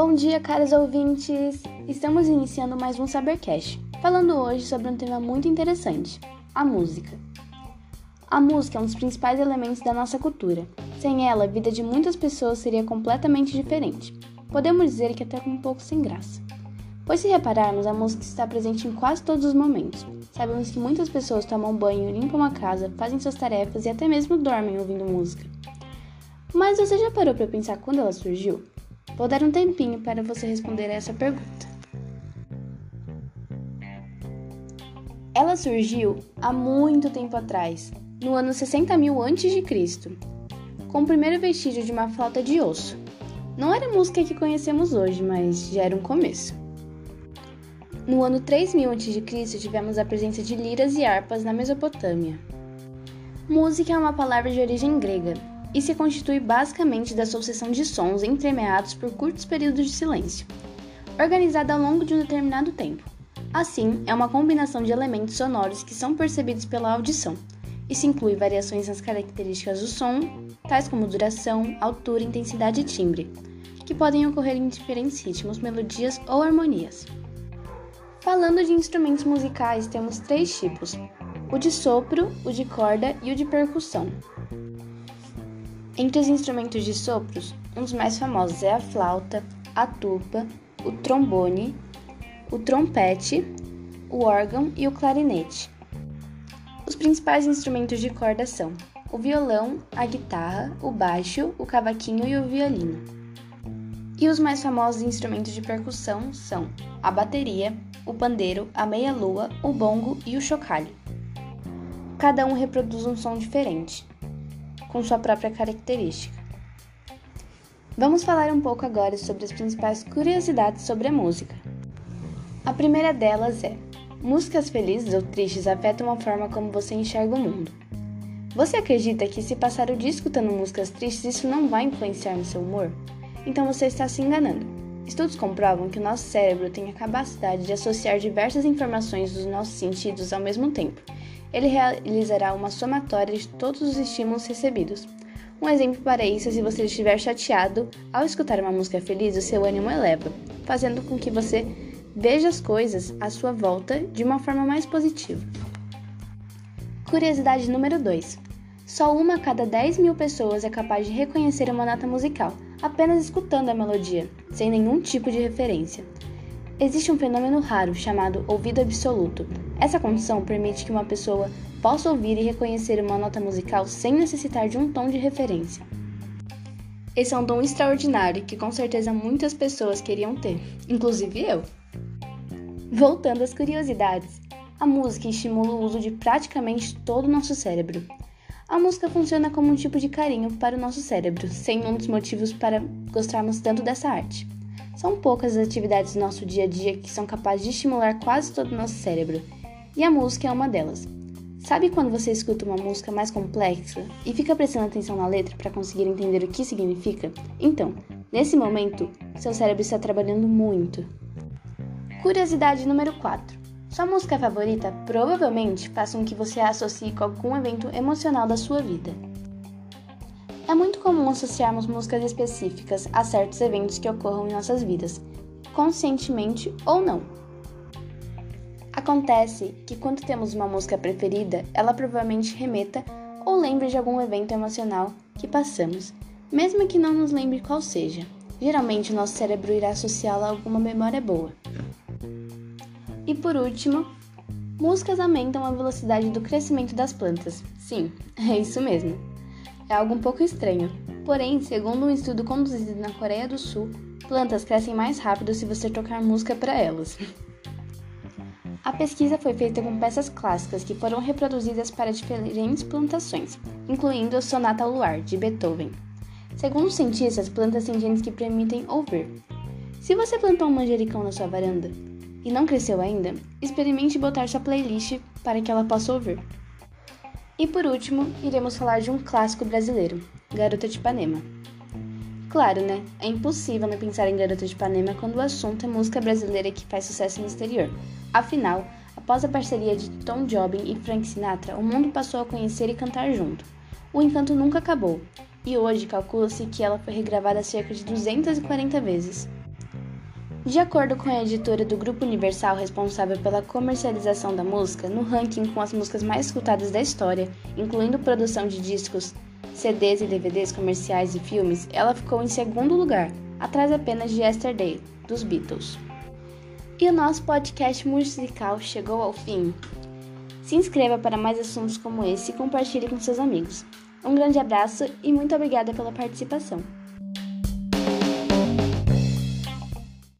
Bom dia, caros ouvintes! Estamos iniciando mais um Sabercast, falando hoje sobre um tema muito interessante: a música. A música é um dos principais elementos da nossa cultura. Sem ela, a vida de muitas pessoas seria completamente diferente. Podemos dizer que até um pouco sem graça. Pois, se repararmos, a música está presente em quase todos os momentos. Sabemos que muitas pessoas tomam banho, limpam a casa, fazem suas tarefas e até mesmo dormem ouvindo música. Mas você já parou para pensar quando ela surgiu? Vou dar um tempinho para você responder essa pergunta. Ela surgiu há muito tempo atrás, no ano 60 mil a.C., com o primeiro vestígio de uma flauta de osso. Não era a música que conhecemos hoje, mas já era um começo. No ano 3000 a.C., tivemos a presença de liras e harpas na Mesopotâmia. Música é uma palavra de origem grega e se constitui basicamente da sucessão de sons entremeados por curtos períodos de silêncio, organizada ao longo de um determinado tempo. Assim, é uma combinação de elementos sonoros que são percebidos pela audição. Isso inclui variações nas características do som, tais como duração, altura, intensidade e timbre, que podem ocorrer em diferentes ritmos, melodias ou harmonias. Falando de instrumentos musicais, temos três tipos: o de sopro, o de corda e o de percussão. Entre os instrumentos de sopros, um dos mais famosos é a flauta, a tuba, o trombone, o trompete, o órgão e o clarinete. Os principais instrumentos de corda são o violão, a guitarra, o baixo, o cavaquinho e o violino. E os mais famosos instrumentos de percussão são a bateria, o pandeiro, a meia-lua, o bongo e o chocalho. Cada um reproduz um som diferente, com sua própria característica. Vamos falar um pouco agora sobre as principais curiosidades sobre a música. A primeira delas é: músicas felizes ou tristes afetam a forma como você enxerga o mundo. Você acredita que se passar o dia escutando músicas tristes isso não vai influenciar no seu humor? Então você está se enganando. Estudos comprovam que o nosso cérebro tem a capacidade de associar diversas informações dos nossos sentidos ao mesmo tempo. Ele realizará uma somatória de todos os estímulos recebidos. Um exemplo para isso é se você estiver chateado, ao escutar uma música feliz, o seu ânimo eleva, fazendo com que você veja as coisas à sua volta de uma forma mais positiva. Curiosidade número 2. Só uma a cada 10 mil pessoas é capaz de reconhecer uma nota musical apenas escutando a melodia, sem nenhum tipo de referência. Existe um fenômeno raro chamado ouvido absoluto. Essa condição permite que uma pessoa possa ouvir e reconhecer uma nota musical sem necessitar de um tom de referência. Esse é um dom extraordinário que com certeza muitas pessoas queriam ter, inclusive eu. Voltando às curiosidades, a música estimula o uso de praticamente todo o nosso cérebro. A música funciona como um tipo de carinho para o nosso cérebro, sem um dos motivos para gostarmos tanto dessa arte. São poucas as atividades do nosso dia a dia que são capazes de estimular quase todo o nosso cérebro, e a música é uma delas. Sabe quando você escuta uma música mais complexa e fica prestando atenção na letra para conseguir entender o que significa? Então, nesse momento, seu cérebro está trabalhando muito. Curiosidade número 4. Sua música favorita provavelmente faça com que você a associe com algum evento emocional da sua vida. É muito comum associarmos músicas específicas a certos eventos que ocorram em nossas vidas, conscientemente ou não. Acontece que quando temos uma música preferida, ela provavelmente remeta ou lembre de algum evento emocional que passamos, mesmo que não nos lembre qual seja. Geralmente, nosso cérebro irá associá-la a alguma memória boa. Por último, músicas aumentam a velocidade do crescimento das plantas. Sim, é isso mesmo. É algo um pouco estranho. Porém, segundo um estudo conduzido na Coreia do Sul, plantas crescem mais rápido se você tocar música para elas. A pesquisa foi feita com peças clássicas que foram reproduzidas para diferentes plantações, incluindo a Sonata ao Luar, de Beethoven. Segundo os cientistas, plantas têm genes que permitem ouvir. Se você plantou um manjericão na sua varanda, e não cresceu ainda, experimente botar sua playlist para que ela possa ouvir. E por último, iremos falar de um clássico brasileiro, Garota de Ipanema. Claro, né? É impossível não pensar em Garota de Ipanema quando o assunto é música brasileira que faz sucesso no exterior. Afinal, após a parceria de Tom Jobim e Frank Sinatra, o mundo passou a conhecer e cantar junto. O encanto nunca acabou, e hoje calcula-se que ela foi regravada cerca de 240 vezes. De acordo com a editora do Grupo Universal responsável pela comercialização da música, no ranking com as músicas mais escutadas da história, incluindo produção de discos, CDs e DVDs comerciais e filmes, ela ficou em segundo lugar, atrás apenas de Yesterday, dos Beatles. E o nosso podcast musical chegou ao fim. Se inscreva para mais assuntos como esse e compartilhe com seus amigos. Um grande abraço e muito obrigada pela participação.